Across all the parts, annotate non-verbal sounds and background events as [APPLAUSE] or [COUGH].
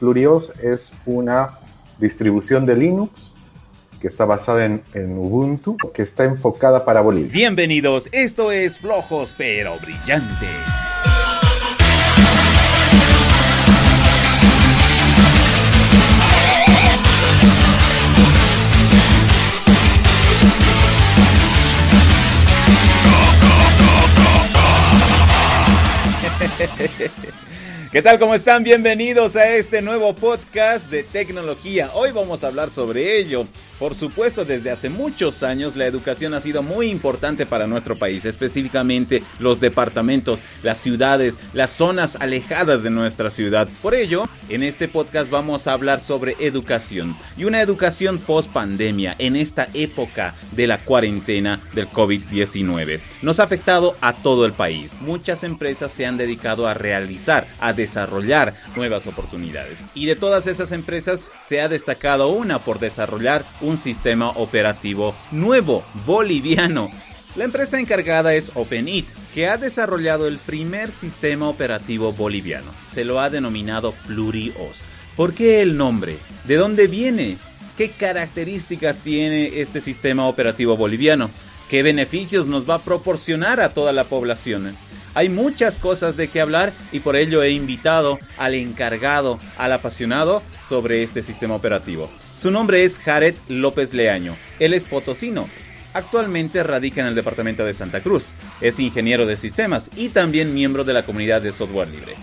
PluriOS es una distribución de Linux que está basada en, en, Ubuntu, que está enfocada para Bolivia. Bienvenidos, esto es Flojos pero Brillante. [LAUGHS] ¿Qué tal? ¿Cómo están? Bienvenidos a este nuevo podcast de tecnología. Hoy vamos a hablar sobre ello. Por supuesto, desde hace muchos años la educación ha sido muy importante para nuestro país, específicamente los departamentos, las ciudades, las zonas alejadas de nuestra ciudad. Por ello, en este podcast vamos a hablar sobre educación y una educación post pandemia en esta época de la cuarentena del COVID-19. Nos ha afectado a todo el país. Muchas empresas se han dedicado a realizar, a desarrollar nuevas oportunidades. Y de todas esas empresas se ha destacado una por desarrollar un sistema operativo nuevo, boliviano. La empresa encargada es OpenIT, que ha desarrollado el primer sistema operativo boliviano. Se lo ha denominado PluriOS. ¿Por qué el nombre? ¿De dónde viene? ¿Qué características tiene este sistema operativo boliviano? ¿Qué beneficios nos va a proporcionar a toda la población? Hay muchas cosas de qué hablar y por ello he invitado al encargado, al apasionado sobre este sistema operativo. Su nombre es Jared López Leaño. Él es potosino. Actualmente radica en el departamento de Santa Cruz. Es ingeniero de sistemas y también miembro de la comunidad de software libre.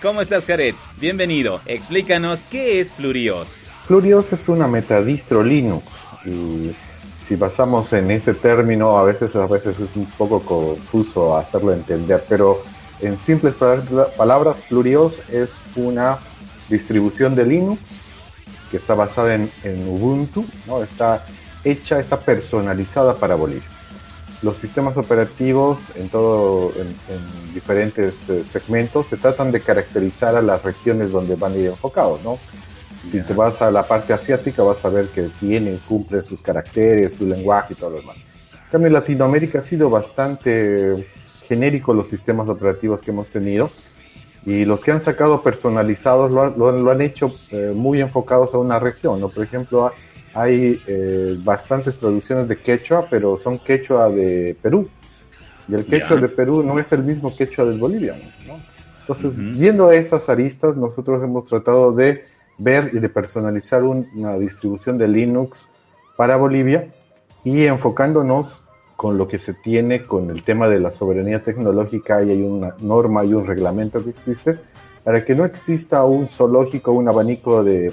¿Cómo estás, Jared? Bienvenido. Explícanos qué es Plurios. Plurios es una metadistro Linux si basamos en ese término, a veces, a veces es un poco confuso hacerlo entender, pero en simples palabras, Plurios es una distribución de Linux que está basada en, Ubuntu, ¿no? está hecha, está personalizada para Bolivia. Los sistemas operativos en, todo, en, diferentes eh, segmentos se tratan de caracterizar a las regiones donde van a ir enfocados, ¿no? Si te vas a la parte asiática, vas a ver que tiene, cumple sus caracteres, su lenguaje y todo lo demás. En Latinoamérica ha sido bastante genérico los sistemas operativos que hemos tenido y los que han sacado personalizados lo, han hecho eh, muy enfocados a una región. ¿no? Por ejemplo, hay eh, bastantes traducciones de quechua, pero son quechua de Perú. Y el quechua de Perú no es el mismo quechua del boliviano. ¿no? Entonces, viendo esas aristas, nosotros hemos tratado de ver y de personalizar una distribución de Linux para Bolivia y enfocándonos con lo que se tiene con el tema de la soberanía tecnológica hay una norma y un reglamento que existe para que no exista un zoológico, un abanico de,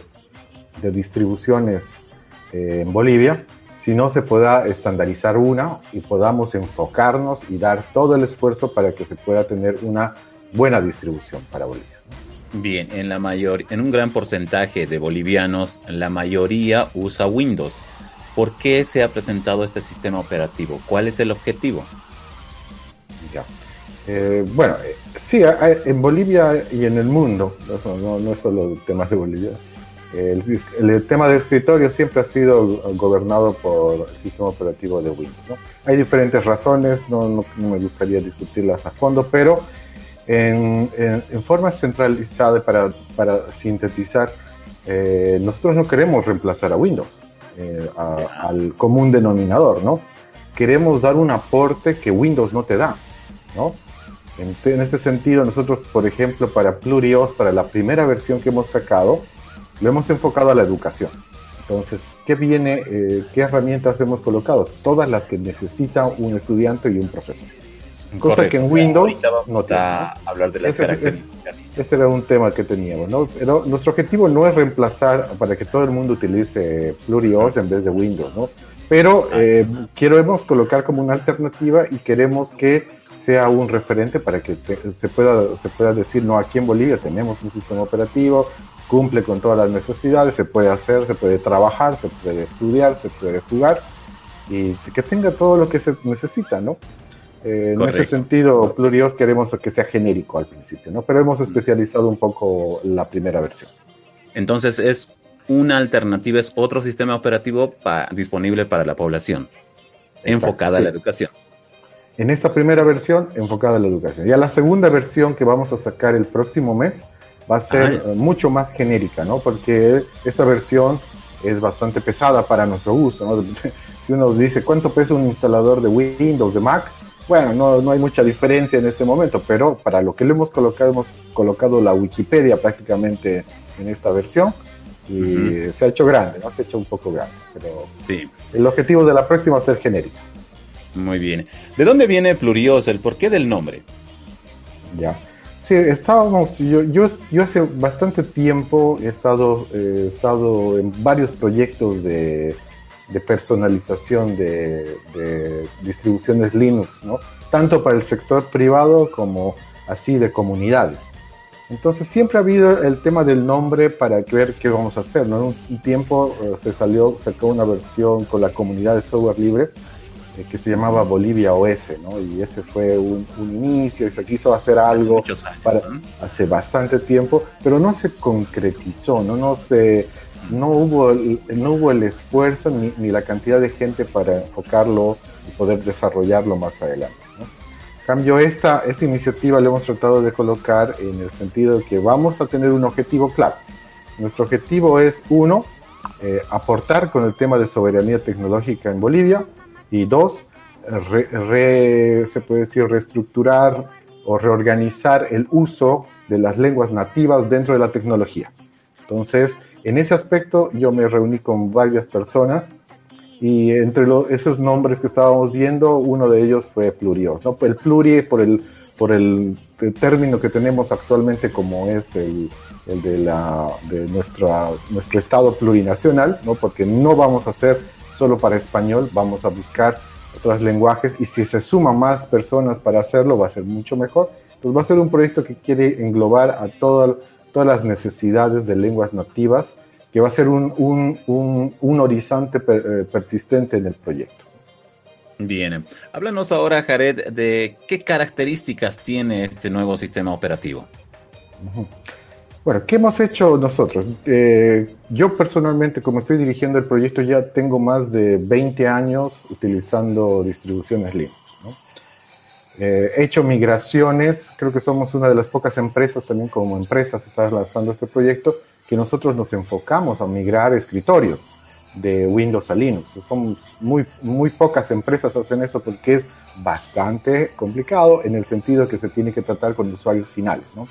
de distribuciones eh, en Bolivia, sino se pueda estandarizar una y podamos enfocarnos y dar todo el esfuerzo para que se pueda tener una buena distribución para Bolivia. Bien, en la mayor, en un gran porcentaje de bolivianos, la mayoría usa Windows. ¿Por qué se ha presentado este sistema operativo? ¿Cuál es el objetivo? Eh, bueno, eh, sí, en Bolivia y en el mundo, no, no, solo temas de Bolivia, el, tema de escritorio siempre ha sido gobernado por el sistema operativo de Windows. Hay diferentes razones, no, me gustaría discutirlas a fondo, pero en, forma centralizada para, para sintetizar, eh, nosotros no queremos reemplazar a Windows, eh, al común denominador, ¿no? Queremos dar un aporte que Windows no te da, ¿no? En, en este sentido, nosotros, por ejemplo, para Plurios, para la primera versión que hemos sacado, lo hemos enfocado a la educación. Entonces, ¿qué viene? Eh, ¿Qué herramientas hemos colocado? Todas las que necesita un estudiante y un profesor. Cosa que en Windows no te hablar de las ese, ese era un tema que teníamos, ¿no? Pero nuestro objetivo no es reemplazar para que todo el mundo utilice PluriOS en vez de Windows, ¿no? Pero ah. eh, queremos colocar como una alternativa y queremos que sea un referente para que se, pueda, se pueda decir, no, aquí en Bolivia tenemos un sistema operativo, cumple con todas las necesidades, se puede hacer, se puede trabajar, se puede estudiar, se puede jugar y que tenga todo lo que se necesita, ¿no? Eh, en ese sentido, Plurios queremos que sea genérico al principio, ¿no? Pero hemos especializado un poco la primera versión. Entonces es una alternativa, es otro sistema operativo disponible para la población, enfocada a la educación. En esta primera versión, enfocada a la educación. Y a la segunda versión que vamos a sacar el próximo mes, va a ser ah, mucho más genérica, ¿no? Porque esta versión es bastante pesada para nuestro gusto, ¿no? [LAUGHS] Si uno dice, ¿cuánto pesa un instalador de Windows, de Mac? Bueno, no, no hay mucha diferencia en este momento, pero para lo que le hemos colocado, hemos colocado la Wikipedia prácticamente en esta versión y se ha hecho grande, ¿no? Se ha hecho un poco grande, pero sí. el objetivo de la próxima es ser genérica. Muy bien. ¿De dónde viene Plurios? ¿El porqué del nombre? Ya. Sí, estábamos, yo, yo, yo hace bastante tiempo he estado, he estado en varios proyectos de, de personalización de, de, distribuciones Linux, ¿no? Tanto para el sector privado como así de comunidades. Entonces siempre ha habido el tema del nombre para ver qué vamos a hacer, ¿no? Un tiempo eh, se salió, sacó una versión con la comunidad de software libre eh, que se llamaba Bolivia OS, ¿no? Y ese fue un, inicio y se quiso hacer algo para, hace bastante tiempo, pero no se concretizó, ¿no? No, se, no, hubo, no hubo el esfuerzo ni, ni la cantidad de gente para enfocarlo y poder desarrollarlo más adelante. ¿no? Cambio, esta, esta iniciativa le hemos tratado de colocar en el sentido de que vamos a tener un objetivo claro. Nuestro objetivo es, uno, eh, aportar con el tema de soberanía tecnológica en Bolivia, y dos, se puede decir reestructurar o reorganizar el uso de las lenguas nativas dentro de la tecnología. Entonces, en ese aspecto yo me reuní con varias personas y entre esos nombres que estábamos viendo, uno de ellos fue Plurios. ¿no? El pluri por el, por el, término que tenemos actualmente como es el, el de, la, de nuestro estado plurinacional, ¿no? porque no vamos a hacer solo para español, vamos a buscar otros lenguajes y si se suman más personas para hacerlo va a ser mucho mejor. Entonces va a ser un proyecto que quiere englobar a todas las necesidades de lenguas nativas, que va a ser un, un, un, horizonte eh, persistente en el proyecto. Bien, háblanos ahora, Jared, de qué características tiene este nuevo sistema operativo. Bueno, ¿qué hemos hecho nosotros? Eh, yo personalmente, como estoy dirigiendo el proyecto, ya tengo más de 20 años utilizando distribuciones Linux. Eh, he hecho migraciones, creo que somos una de las pocas empresas también como empresas está lanzando este proyecto, que nosotros nos enfocamos a migrar escritorios de Windows a Linux. Son muy, muy pocas empresas hacen eso porque es bastante complicado en el sentido que se tiene que tratar con usuarios finales. ¿no?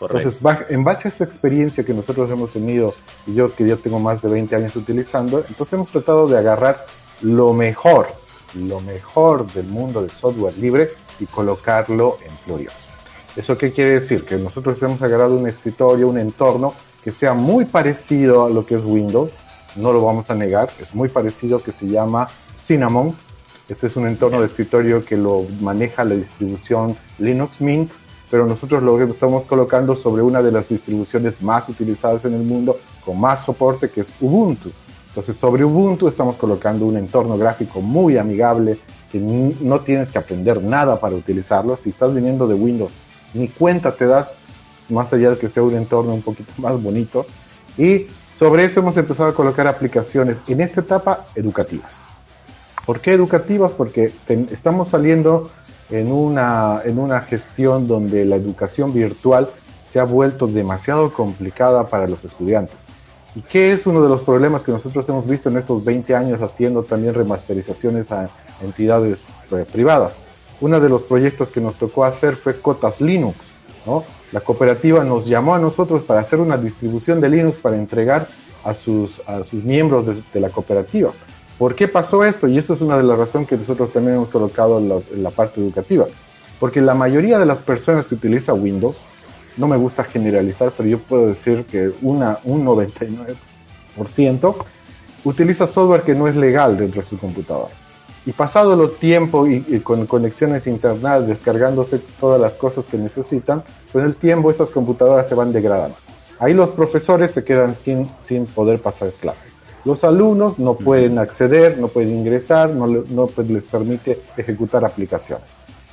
Entonces, en base a esa experiencia que nosotros hemos tenido, y yo que ya tengo más de 20 años utilizando, entonces hemos tratado de agarrar lo mejor, lo mejor del mundo del software libre y colocarlo en Plurios. ¿Eso qué quiere decir? Que nosotros hemos agarrado un escritorio, un entorno que sea muy parecido a lo que es Windows, no lo vamos a negar, es muy parecido, que se llama Cinnamon. Este es un entorno de escritorio que lo maneja la distribución Linux Mint pero nosotros lo estamos colocando sobre una de las distribuciones más utilizadas en el mundo, con más soporte, que es Ubuntu. Entonces, sobre Ubuntu estamos colocando un entorno gráfico muy amigable, no tienes que aprender nada para utilizarlo. Si estás viniendo de Windows, ni cuenta te das, más allá de que sea un entorno un poquito más bonito. Y sobre eso hemos empezado a colocar aplicaciones en esta etapa educativas. ¿Por qué educativas? Porque estamos saliendo en una, en una gestión donde la educación virtual se ha vuelto demasiado complicada para los estudiantes. ¿Y qué es uno de los problemas que nosotros hemos visto en estos 20 años haciendo también remasterizaciones a entidades eh, privadas? Uno de los proyectos que nos tocó hacer fue Cotas Linux. ¿no? La cooperativa nos llamó a nosotros para hacer una distribución de Linux para entregar a sus, a sus miembros de la cooperativa. ¿Por qué pasó esto? Y eso es una de las razones que nosotros también hemos colocado en la, parte educativa. Porque la mayoría de las personas que utilizan Windows, no me gusta generalizar, pero yo puedo decir que una, un 99% utiliza software que no es legal dentro de su computadora. Y pasado el tiempo y, con conexiones internas, descargándose todas las cosas que necesitan, con el tiempo esas computadoras se van degradando. Ahí los profesores se quedan sin, sin poder pasar clases. Los alumnos no pueden acceder, no pueden ingresar, no, no pues, les permite ejecutar aplicaciones.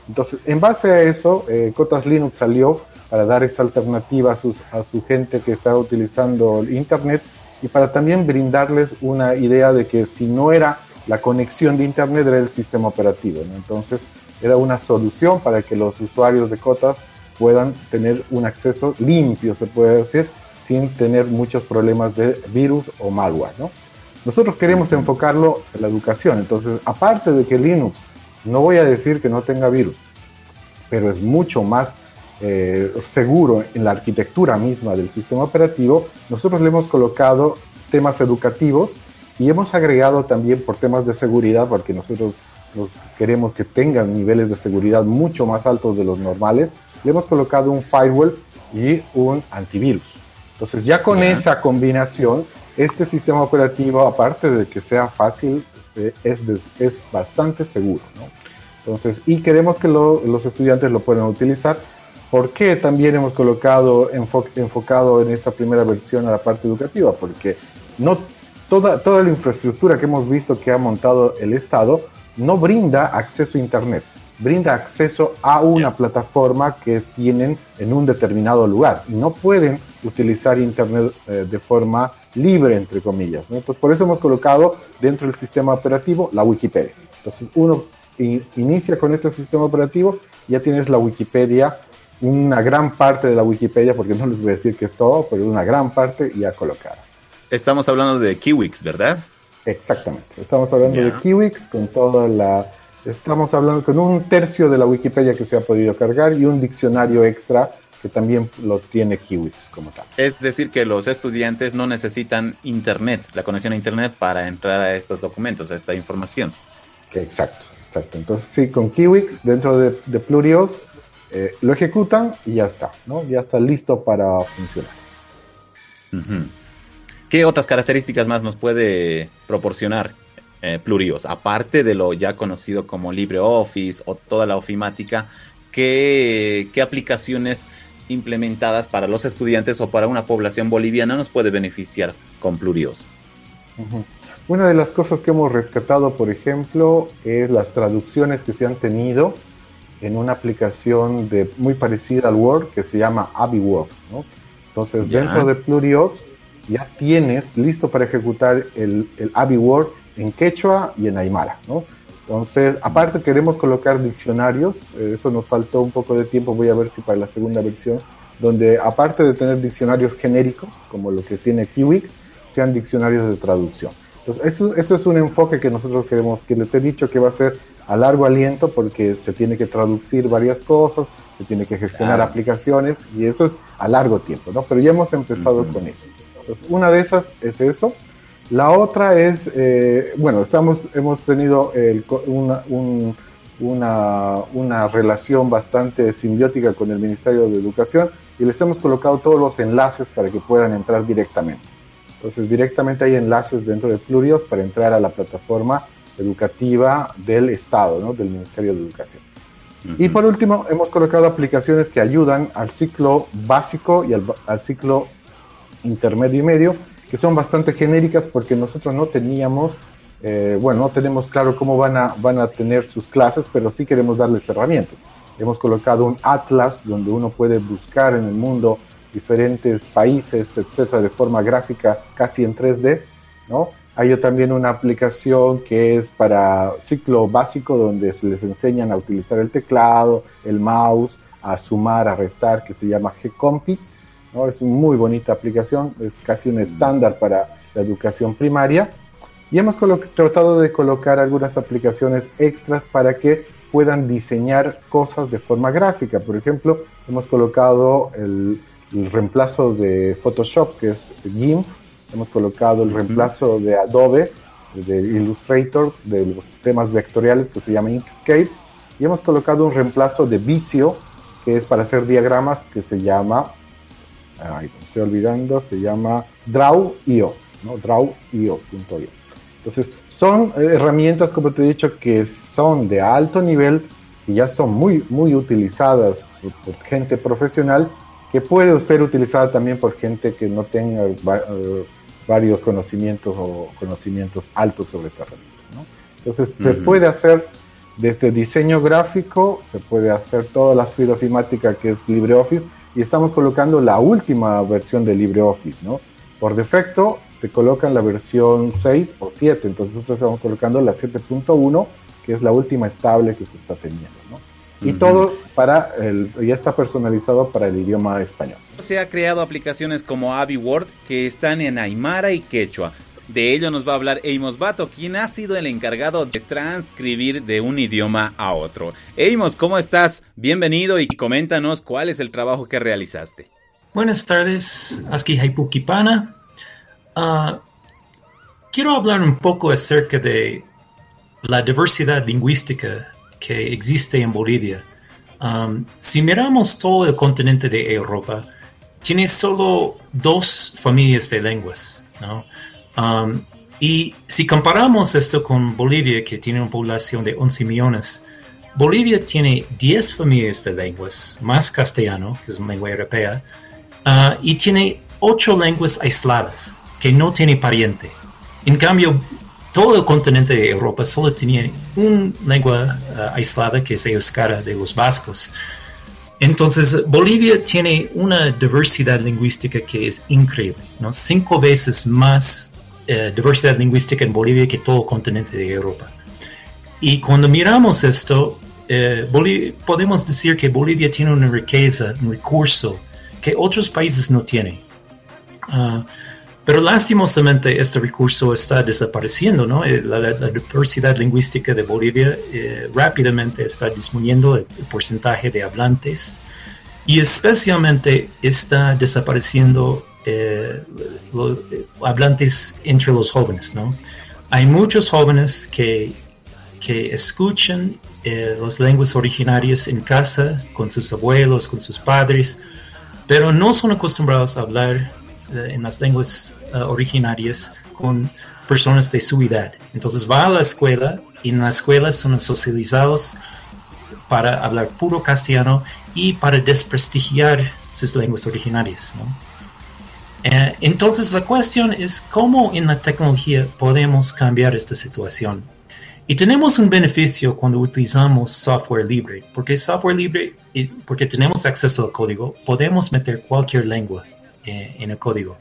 Entonces, en base a eso, eh, Cotas Linux salió para dar esta alternativa a, sus, a su gente que está utilizando el Internet y para también brindarles una idea de que si no era la conexión de Internet, era el sistema operativo. Entonces, era una solución para que los usuarios de Cotas puedan tener un acceso limpio, se puede decir, sin tener muchos problemas de virus o malware. ¿no? Nosotros queremos enfocarlo en la educación, entonces aparte de que Linux, no voy a decir que no tenga virus, pero es mucho más eh, seguro en la arquitectura misma del sistema operativo, nosotros le hemos colocado temas educativos y hemos agregado también por temas de seguridad, porque nosotros queremos que tengan niveles de seguridad mucho más altos de los normales, le hemos colocado un firewall y un antivirus. Entonces ya con esa combinación, este sistema operativo, aparte de que sea fácil, eh, es, es bastante seguro. Entonces, y queremos que los estudiantes lo puedan utilizar. ¿Por qué también hemos colocado enfocado en esta primera versión a la parte educativa? Porque no toda, toda la infraestructura que hemos visto que ha montado el Estado no brinda acceso a Internet brinda acceso a una plataforma que tienen en un determinado lugar y no pueden utilizar Internet eh, de forma libre, entre comillas. Entonces, por eso hemos colocado dentro del sistema operativo la Wikipedia. Entonces, uno inicia con este sistema operativo, ya tienes la Wikipedia, una gran parte de la Wikipedia, porque no les voy a decir que es todo, pero una gran parte ya colocada. Estamos hablando de Kiwix, ¿verdad? Exactamente. Estamos hablando de Kiwix con toda la Estamos hablando con un tercio de la Wikipedia que se ha podido cargar y un diccionario extra que también lo tiene Kiwix como tal. Es decir, que los estudiantes no necesitan Internet, la conexión a Internet para entrar a estos documentos, a esta información. Exacto, exacto. Entonces sí, con Kiwix dentro de, de Plurios eh, lo ejecutan y ya está, ¿no? Ya está listo para funcionar. ¿Qué otras características más nos puede proporcionar eh, plurios, aparte de lo ya conocido como LibreOffice o toda la ofimática, ¿qué, aplicaciones implementadas para los estudiantes o para una población boliviana nos puede beneficiar con plurios? Una de las cosas que hemos rescatado, por ejemplo, es las traducciones que se han tenido en una aplicación de, muy parecida al Word que se llama AbiWord. Entonces, dentro de Plurios ya tienes listo para ejecutar el, el AbiWord en quechua y en aymara, ¿no? Entonces, aparte queremos colocar diccionarios, eh, eso nos faltó un poco de tiempo, voy a ver si para la segunda versión, donde aparte de tener diccionarios genéricos, como lo que tiene Kiwix, sean diccionarios de traducción. Entonces, eso, eso es un enfoque que nosotros queremos, que les he dicho que va a ser a largo aliento porque se tiene que traducir varias cosas, se tiene que gestionar aplicaciones y eso es a largo tiempo, ¿no? Pero ya hemos empezado con eso. Entonces, una de esas es eso. La otra es, eh, bueno, estamos, hemos tenido una, una, relación bastante simbiótica con el Ministerio de Educación y les hemos colocado todos los enlaces para que puedan entrar directamente. Entonces, directamente hay enlaces dentro de Plurios para entrar a la plataforma educativa del Estado, ¿no? del Ministerio de Educación. Y por último, hemos colocado aplicaciones que ayudan al ciclo básico y al, al ciclo intermedio y medio que son bastante genéricas porque nosotros no teníamos, eh, bueno, no tenemos claro cómo van a, van a tener sus clases, pero sí queremos darles herramientas. Hemos colocado un atlas donde uno puede buscar en el mundo diferentes países, etcétera, de forma gráfica, casi en 3D, ¿no? Hay también una aplicación que es para ciclo básico donde se les enseñan a utilizar el teclado, el mouse, a sumar, a restar, que se llama Gcompis. Es una muy bonita aplicación, es casi un estándar para la educación primaria. Y hemos tratado de colocar algunas aplicaciones extras para que puedan diseñar cosas de forma gráfica. Por ejemplo, hemos colocado el, reemplazo de Photoshop, que es GIMP. Hemos colocado el reemplazo de Adobe, de Illustrator, de los temas vectoriales, que se llama Inkscape. Y hemos colocado un reemplazo de Visio, que es para hacer diagramas, que se llama ay, me estoy olvidando, se llama Draw.io, ¿no? Draw.io.io. Entonces, son herramientas, como te he dicho, que son de alto nivel y ya son muy, muy utilizadas por, gente profesional, que puede ser utilizada también por gente que no tenga eh, varios conocimientos o conocimientos altos sobre esta herramienta. ¿no? Entonces, se puede hacer desde diseño gráfico, se puede hacer toda la suite ofimática que es LibreOffice, y estamos colocando la última versión de LibreOffice, ¿no? Por defecto te colocan la versión 6 o 7, entonces nosotros estamos colocando la 7.1, que es la última estable que se está teniendo, ¿no? Y todo para el, ya está personalizado para el idioma español. Se ha creado aplicaciones como AbiWord que están en Aymara y Quechua. De ello nos va a hablar Amos Bato, quien ha sido el encargado de transcribir de un idioma a otro. Amos, ¿cómo estás? Bienvenido y coméntanos cuál es el trabajo que realizaste. Buenas tardes, Aski Haipukipana. Uh, quiero hablar un poco acerca de la diversidad lingüística que existe en Bolivia. Si miramos todo el continente de Europa, tiene solo dos familias de lenguas. ¿no? Um, y si comparamos esto con Bolivia, que tiene una población de 11 millones, Bolivia tiene 10 familias de lenguas, más castellano, que es una lengua europea, uh, y tiene 8 lenguas aisladas, que no tiene pariente. En cambio, todo el continente de Europa solo tenía una lengua uh, aislada, que es euskara de los vascos. Entonces, Bolivia tiene una diversidad lingüística que es increíble, ¿no? Cinco veces más eh, diversidad lingüística en Bolivia que todo el continente de Europa. Y cuando miramos esto, eh, podemos decir que Bolivia tiene una riqueza, un recurso que otros países no tienen. Ah, pero lastimosamente este recurso está desapareciendo, ¿no? Eh, la, diversidad lingüística de Bolivia rápidamente está disminuyendo el, porcentaje de hablantes y especialmente está desapareciendo eh, eh, hablantes entre los jóvenes, ¿no? Hay muchos jóvenes que, que escuchan eh, las lenguas originarias en casa, con sus abuelos, con sus padres, pero no son acostumbrados a hablar en las lenguas originarias con personas de su edad. Entonces va a la escuela y en la escuela son socializados para hablar puro castellano y para desprestigiar sus lenguas originarias. ¿no? Eh, entonces la cuestión es cómo en la tecnología podemos cambiar esta situación. Y tenemos un beneficio cuando utilizamos software libre, porque software libre, porque tenemos acceso al código, podemos meter cualquier lengua eh, en el código.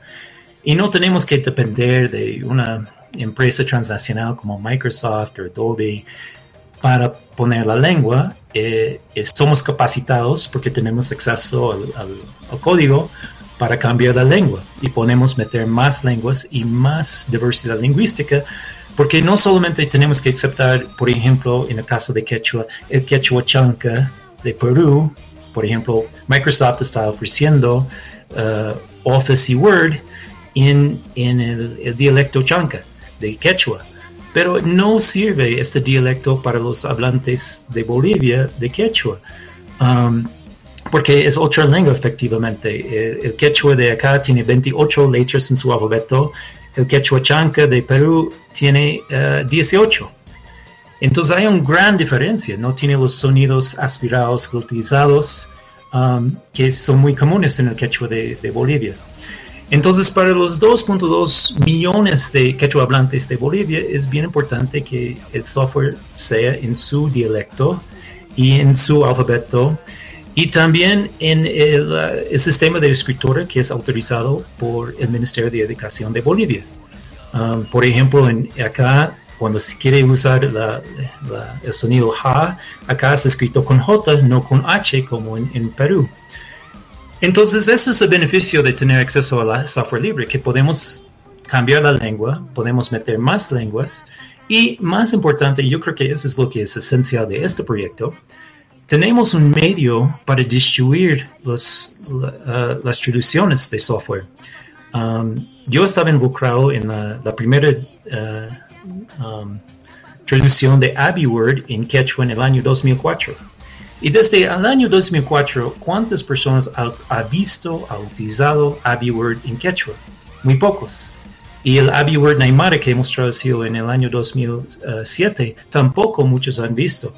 Y no tenemos que depender de una empresa transnacional como Microsoft o Adobe para poner la lengua. Eh, somos capacitados porque tenemos acceso al código para cambiar la lengua y podemos meter más lenguas y más diversidad lingüística, porque no solamente tenemos que aceptar, por ejemplo, en el caso de quechua, el quechua chanca de Perú, por ejemplo, Microsoft está ofreciendo uh, Office y Word en, en el, dialecto chanca de quechua. Pero no sirve este dialecto para los hablantes de Bolivia de quechua. Um, porque es otra lengua efectivamente. El, quechua de acá tiene 28 letras en su alfabeto, el quechua chanca de Perú tiene 18. Eh, Entonces hay una gran diferencia, no tiene los sonidos aspirados, glotalizados, um, que son muy comunes en el quechua de, Bolivia. Entonces, para los 2.2 millones de quechua hablantes de Bolivia, es bien importante que el software sea en su dialecto y en su alfabeto y también en el, sistema de escritura que es autorizado por el Ministerio de Educación de Bolivia. Um, por ejemplo, en, acá, cuando se quiere usar el sonido ja, acá es escrito con J, no con H, como en, Perú. Entonces, ese es el beneficio de tener acceso a la software libre, que podemos cambiar la lengua, podemos meter más lenguas y más importante, yo creo que eso es lo que es esencial de este proyecto, tenemos un medio para distribuir los, uh, las traducciones de software. Um, yo estaba involucrado en la, primera uh, um, traducción de AbiWord en quechua en el año 2004. Y desde el año 2004, ¿cuántas personas ha, visto, ha utilizado AbiWord en quechua? Muy pocos. Y el AbiWord Naimara que hemos traducido en el año 2007, tampoco muchos han visto.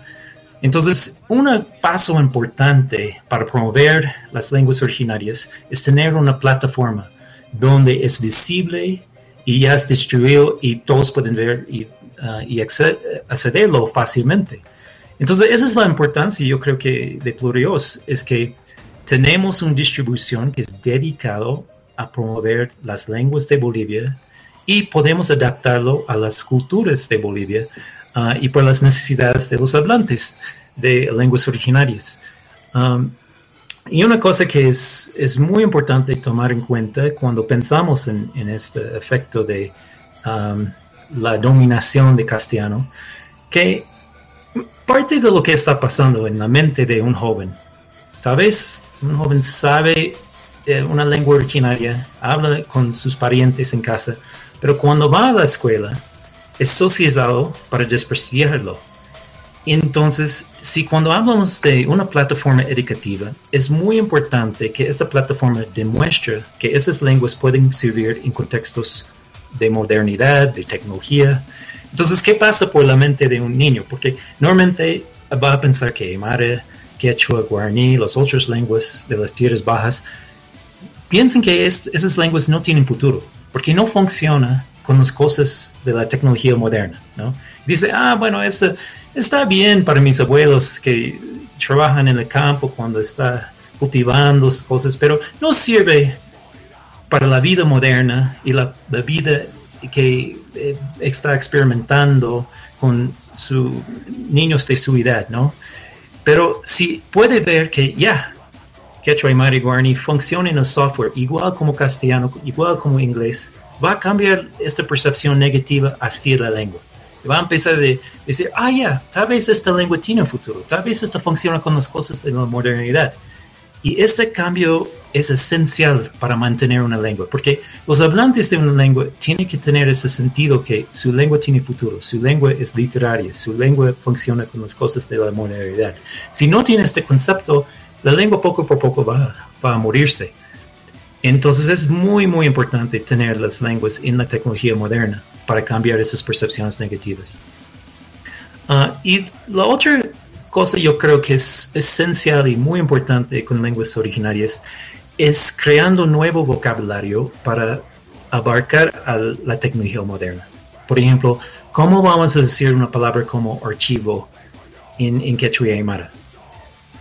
Entonces, un paso importante para promover las lenguas originarias es tener una plataforma donde es visible y ya es distribuido y todos pueden ver y, uh, accederlo fácilmente. Entonces, esa es la importancia, yo creo que de Plurios, es que tenemos una distribución que es dedicado a promover las lenguas de Bolivia y podemos adaptarlo a las culturas de Bolivia uh, y por las necesidades de los hablantes. de lenguas originarias. Um, y una cosa que es, es, muy importante tomar en cuenta cuando pensamos en, en este efecto de um, la dominación de castellano, que parte de lo que está pasando en la mente de un joven, tal vez un joven sabe eh, una lengua originaria, habla con sus parientes en casa, pero cuando va a la escuela es socializado para desprestigiarlo. Entonces, si cuando hablamos de una plataforma educativa, es muy importante que esta plataforma demuestre que esas lenguas pueden servir en contextos de modernidad, de tecnología. Entonces, ¿qué pasa por la mente de un niño? Porque normalmente va a pensar que Aymara, Quechua, Guaraní, las otras lenguas de las tierras bajas, piensan que esas lenguas no tienen futuro, porque no funciona con las cosas de la tecnología moderna, ¿no? Dice, ah, bueno, esto está bien para mis abuelos que trabajan en el campo cuando está cultivando cosas, pero no sirve para la vida moderna y la, vida que eh, está experimentando con sus niños de su edad, ¿no? Pero si puede ver que ya, Quechua y Guarani funciona en el software igual como castellano, igual como inglés, va a cambiar esta percepción negativa hacia la lengua va a empezar a decir, ah, ya, tal vez esta lengua tiene futuro, tal vez esta funciona con las cosas de la modernidad. Y este cambio es esencial para mantener una lengua, porque los hablantes de una lengua tienen que tener ese sentido que su lengua tiene futuro, su lengua es literaria, su lengua funciona con las cosas de la modernidad. Si no tiene este concepto, la lengua poco a poco va, va a morirse. Entonces es muy, muy importante tener las lenguas en la tecnología moderna para cambiar esas percepciones negativas. Ah, y la otra cosa yo creo que es esencial y muy importante con lenguas originarias es creando nuevo vocabulario para abarcar a la tecnología moderna. Por ejemplo, ¿cómo vamos a decir una palabra como archivo en, en quechua y aymara?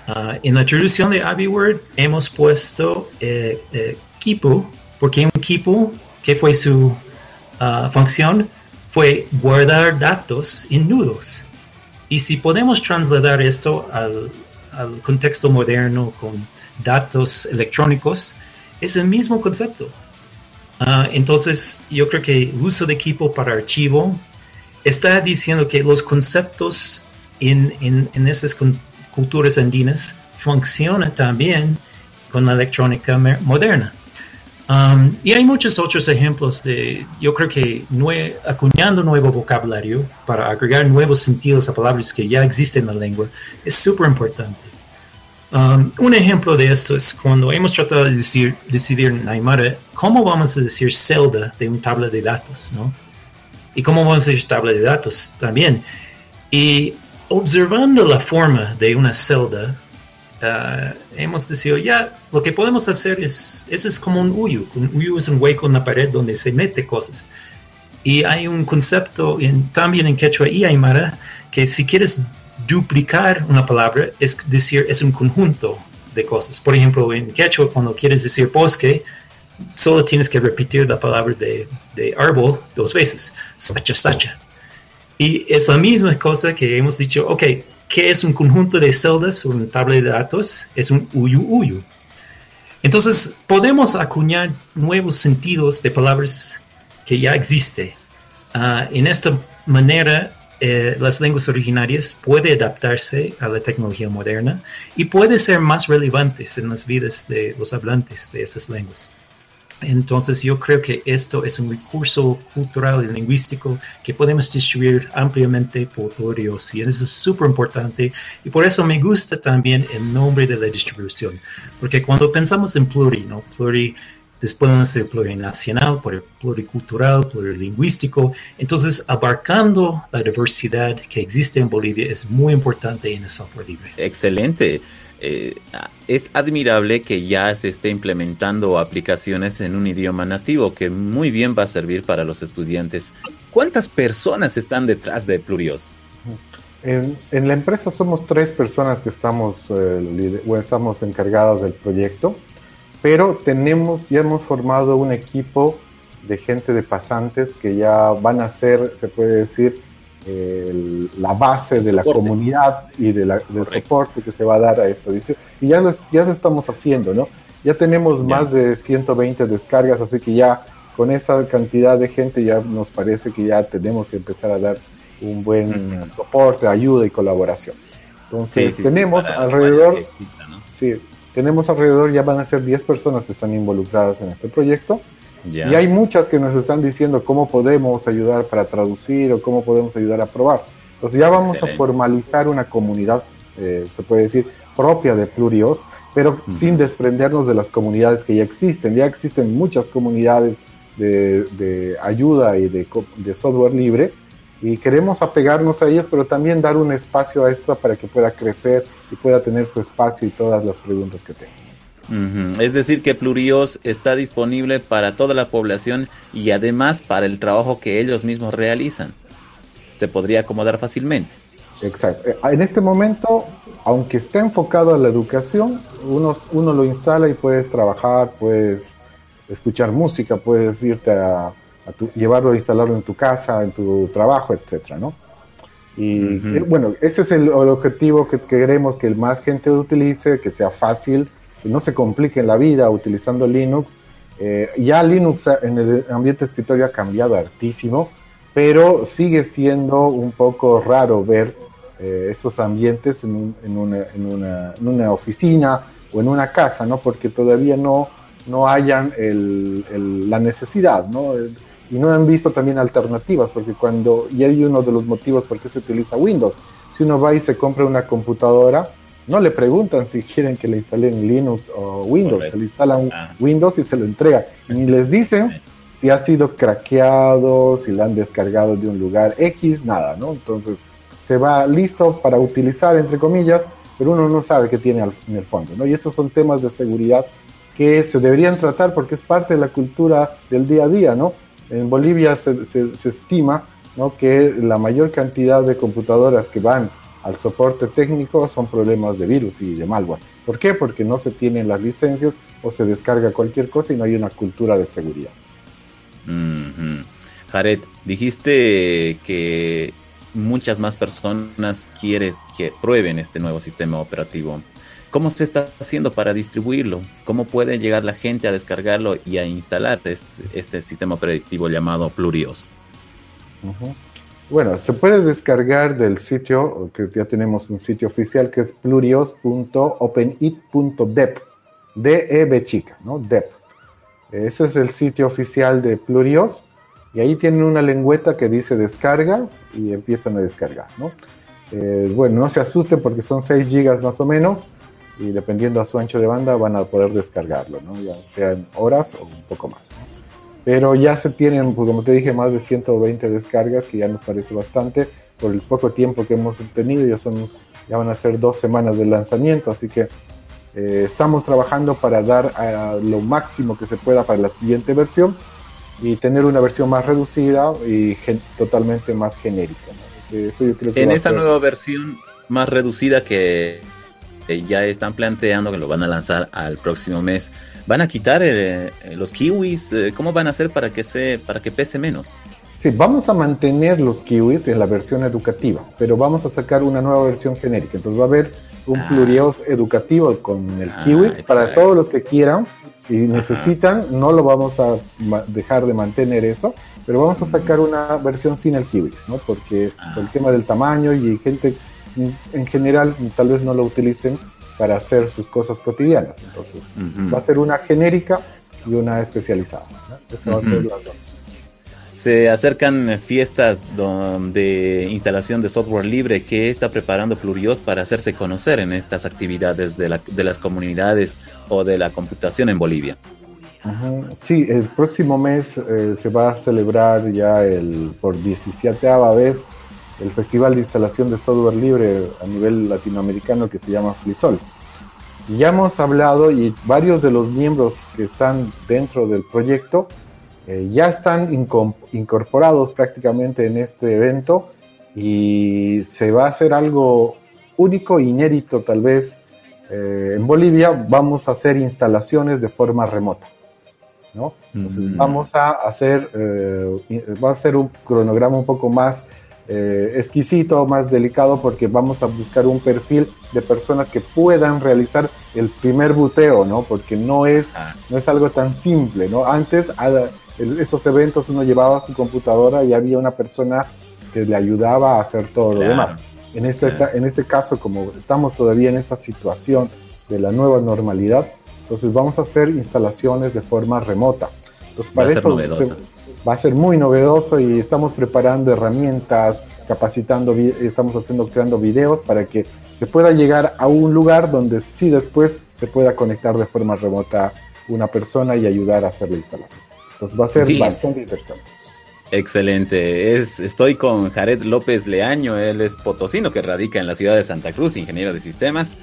Ah, en la traducción de AbiWord hemos puesto eh, eh, kipu, porque un kipu, ¿qué fue su Ah, función fue guardar datos en nudos. Y si podemos trasladar esto al, contexto moderno con datos electrónicos, es el mismo concepto. Ah, entonces, yo creo que el uso de equipo para archivo está diciendo que los conceptos en, en esas culturas andinas funcionan también con la electrónica moderna. Um, y hay muchos otros ejemplos de, yo creo que acuñando nuevo vocabulario para agregar nuevos sentidos a palabras que ya existen en la lengua es súper importante. Um, un ejemplo de esto es cuando hemos tratado de decir, decidir en Aymara cómo vamos a decir celda de un tabla de datos, ¿no? Y cómo vamos a decir tabla de datos también. Y observando la forma de una celda, uh, hemos decidido ya lo que podemos hacer es, ese es como un uyu. Un uyu es un hueco en la pared donde se mete cosas. Y hay un concepto en, también en quechua y aymara que si quieres duplicar una palabra, es decir, es un conjunto de cosas. Por ejemplo, en quechua, cuando quieres decir bosque, solo tienes que repetir la palabra de, de árbol dos veces, sacha, sacha. Y es la misma cosa que hemos dicho, ok, ¿Qué es un conjunto de celdas o una tabla de datos? Es un uyu uyu. Entonces, podemos acuñar nuevos sentidos de palabras que ya existen. Ah, en esta manera, eh, las lenguas originarias pueden adaptarse a la tecnología moderna y pueden ser más relevantes en las vidas de los hablantes de esas lenguas. Entonces yo creo que esto es un recurso cultural y lingüístico que podemos distribuir ampliamente por todo Dios y eso es súper importante y por eso me gusta también el nombre de la distribución, porque cuando pensamos en pluri, ¿no? Pluri después de ser plurinacional, pluricultural, plurilingüístico. Entonces, abarcando la diversidad que existe en Bolivia es muy importante en el software libre. Excelente. Eh, es admirable que ya se esté implementando aplicaciones en un idioma nativo que muy bien va a servir para los estudiantes. ¿Cuántas personas están detrás de Plurios? En, la empresa somos tres personas que estamos, eh, estamos encargadas del proyecto, pero tenemos, ya hemos formado un equipo de gente de pasantes que ya van a ser, se puede decir, la base de la comunidad y de la, del soporte que se va a dar a esto. Dice, y ya lo, ya lo estamos haciendo, ¿no? Ya tenemos más de 120 descargas, así que ya con esa cantidad de gente ya nos parece que ya tenemos que empezar a dar un buen soporte, ayuda y colaboración. Entonces, tenemos alrededor, sí, tenemos alrededor, ya van a ser 10 personas que están involucradas en este proyecto. Y hay muchas que nos están diciendo cómo podemos ayudar para traducir o cómo podemos ayudar a probar. Entonces ya vamos a formalizar una comunidad, eh, se puede decir, propia de Plurios, pero sin desprendernos de las comunidades que ya existen. Ya existen muchas comunidades de, ayuda y de, de, software libre y queremos apegarnos a ellas, pero también dar un espacio a esta para que pueda crecer y pueda tener su espacio y todas las preguntas que tenga. Es decir, que Plurios está disponible para toda la población y además para el trabajo que ellos mismos realizan. Se podría acomodar fácilmente. Exacto. Eh, en este momento, aunque esté enfocado a la educación, uno, uno lo instala y puedes trabajar, puedes escuchar música, puedes irte a, llevarlo a instalarlo en tu casa, en tu trabajo, etcétera, ¿no? Y eh, bueno, ese es el, objetivo que, queremos que más gente utilice, que sea fácil, no se complique la vida utilizando Linux. Eh, ya Linux en el ambiente escritorio ha cambiado hartísimo, pero sigue siendo un poco raro ver eh, esos ambientes en, una, oficina o en una casa, ¿no? Porque todavía no, no hayan la necesidad, ¿no? Y no han visto también alternativas, porque cuando, y hay uno de los motivos por qué se utiliza Windows, si uno va y se compra una computadora, no le preguntan si quieren que le instalen Linux o Windows, se le instalan ah. Windows y se lo entrega. Ni [LAUGHS] les dicen si ha sido craqueado, si la han descargado de un lugar X, nada, ¿no? Entonces se va listo para utilizar, entre comillas, pero uno no sabe qué tiene en el fondo, ¿no? Y esos son temas de seguridad que se deberían tratar porque es parte de la cultura del día a día, ¿no? En Bolivia se, se, estima ¿no? que la mayor cantidad de computadoras que van al soporte técnico son problemas de virus y de malware. ¿Por qué? Porque no se tienen las licencias o se descarga cualquier cosa y no hay una cultura de seguridad. Jared, dijiste que muchas más personas quieres que prueben este nuevo sistema operativo. ¿Cómo se está haciendo para distribuirlo? ¿Cómo puede llegar la gente a descargarlo y a instalar este, este sistema operativo llamado Plurios? Bueno, se puede descargar del sitio, que ya tenemos un sitio oficial que es plurios.openit.dep, D-E-B chica, ¿no? Dep. Ese es el sitio oficial de Plurios y ahí tienen una lengüeta que dice descargas y empiezan a descargar, ¿no? Eh, bueno, no se asusten porque son 6 gigas más o menos y dependiendo a su ancho de banda van a poder descargarlo, ¿no? ya sea en horas o un poco más. Pero ya se tienen, pues, como te dije, más de 120 descargas, que ya nos parece bastante por el poco tiempo que hemos tenido, ya, son, ya van a ser dos semanas de lanzamiento, así que eh, estamos trabajando para dar lo máximo que se pueda para la siguiente versión y tener una versión más reducida y totalmente más genérica. en esa nueva versión más reducida que ya están planteando que lo van a lanzar al próximo mes. ¿Van a quitar eh, eh, los kiwis? Eh, ¿Cómo van a hacer para que, se, para que pese menos? Sí, vamos a mantener los kiwis en la versión educativa, pero vamos a sacar una nueva versión genérica. Entonces va a haber un ah. plurios educativo con el ah, kiwis para todos los que quieran y necesitan. No lo vamos a dejar de mantener eso, pero vamos a sacar una versión sin el kiwis, ¿no? Porque ah. el tema del tamaño y gente en general tal vez no lo utilicen para hacer sus cosas cotidianas. Entonces, va a ser una genérica y una especializada. Se acercan fiestas de instalación de software libre que está preparando Plurios para hacerse conocer en estas actividades de, las comunidades o de la computación en Bolivia. Sí, el próximo mes eh, se va a celebrar ya el por 17 vez el Festival de Instalación de Software Libre a nivel latinoamericano que se llama FliSol. Ya hemos hablado y varios de los miembros que están dentro del proyecto eh, ya están incorporados prácticamente en este evento y se va a hacer algo único, inédito tal vez. Eh, en Bolivia vamos a hacer instalaciones de forma remota. ¿no? Entonces mm. vamos a hacer, eh, va a ser un cronograma un poco más eh, exquisito, más delicado, porque vamos a buscar un perfil de personas que puedan realizar el primer buteo, ¿no? Porque no es, ah. no es algo tan simple, ¿no? Antes, a, estos eventos uno llevaba su computadora y había una persona que le ayudaba a hacer todo lo demás. En este, en este caso, como estamos todavía en esta situación de la nueva normalidad, entonces vamos a hacer instalaciones de forma remota. Entonces, para eso va a ser muy novedoso y estamos preparando herramientas, capacitando, estamos haciendo, creando videos para que se pueda llegar a un lugar donde sí después se pueda conectar de forma remota una persona y ayudar a hacer la instalación. Entonces va a ser bastante interesante. Excelente. Es, estoy con Jared López Leaño, él es potosino que radica en la ciudad de Santa Cruz, ingeniero de sistemas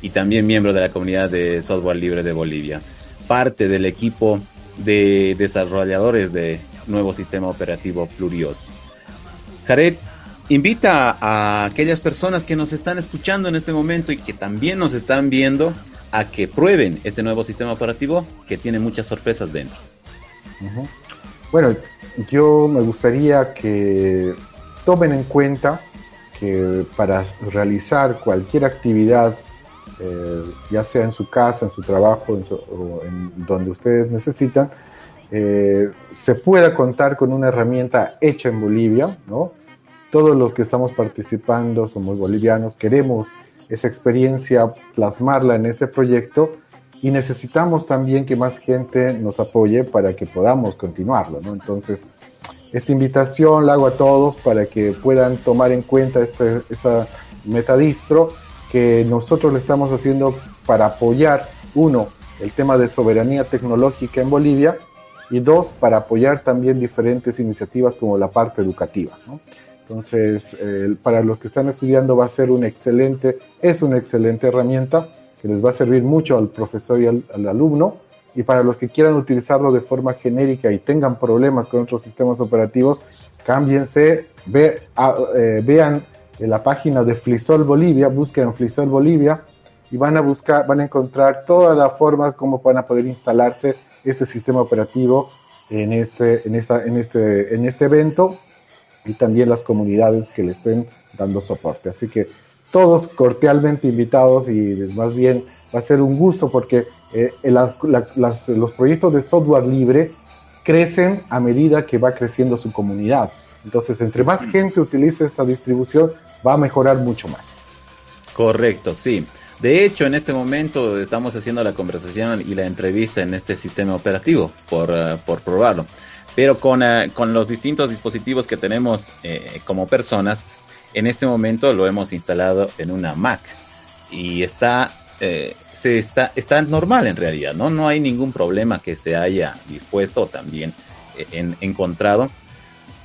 y también miembro de la comunidad de software libre de Bolivia. Parte del equipo de desarrolladores de nuevo sistema operativo Plurios. Jared, invita a aquellas personas que nos están escuchando en este momento y que también nos están viendo a que prueben este nuevo sistema operativo que tiene muchas sorpresas dentro. Bueno, yo me gustaría que tomen en cuenta que para realizar cualquier actividad, eh, ya sea en su casa, en su trabajo, en o en donde ustedes necesitan, eh, se pueda contar con una herramienta hecha en Bolivia, ¿no? Todos los que estamos participando somos bolivianos, queremos esa experiencia, plasmarla en este proyecto y necesitamos también que más gente nos apoye para que podamos continuarlo, ¿no? Entonces, esta invitación la hago a todos para que puedan tomar en cuenta este, esta metadistro que nosotros le estamos haciendo para apoyar, uno, el tema de soberanía tecnológica en Bolivia y dos, para apoyar también diferentes iniciativas como la parte educativa. Entonces, para los que están estudiando va a ser un excelente, es una excelente herramienta que les va a servir mucho al profesor y al, alumno. Y para los que quieran utilizarlo de forma genérica y tengan problemas con otros sistemas operativos, cámbiense, ve, eh, vean en la página de Flisol Bolivia, busquen Flisol Bolivia y van a buscar, van a encontrar todas las formas como van a poder instalarse este sistema operativo en este, en esta, en este, en este evento y también las comunidades que le estén dando soporte. Así que todos cordialmente invitados y más bien va a ser un gusto porque eh, los proyectos de software libre crecen a medida que va creciendo su comunidad. Entonces, entre más gente utilice esta distribución, va a mejorar mucho más. Correcto, sí. De hecho, en este momento estamos haciendo la conversación y la entrevista en este sistema operativo por, eh, por probarlo. Pero con, eh, con, los distintos dispositivos que tenemos como personas, en este momento lo hemos instalado en una Mac y está, eh, se está, está normal en realidad, ¿no? No hay ningún problema que se haya dispuesto también eh, encontrado,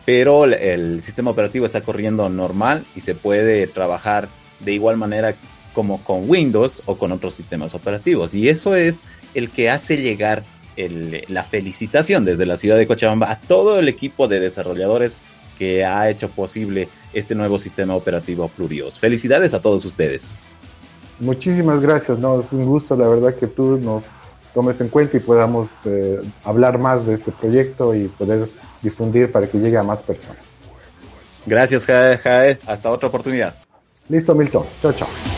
pero el, sistema operativo está corriendo normal y se puede trabajar de igual manera como con Windows o con otros sistemas operativos. Y eso es el que hace llegar la felicitación desde la ciudad de Cochabamba a todo el equipo de desarrolladores que ha hecho posible este nuevo sistema operativo Plurios. Felicidades a todos ustedes. Muchísimas gracias, no, es un gusto la verdad que tú nos tomes en cuenta y podamos eh, hablar más de este proyecto y poder difundir para que llegue a más personas. Gracias, Jae. Hasta otra oportunidad. Listo, Milton. Chao, chao.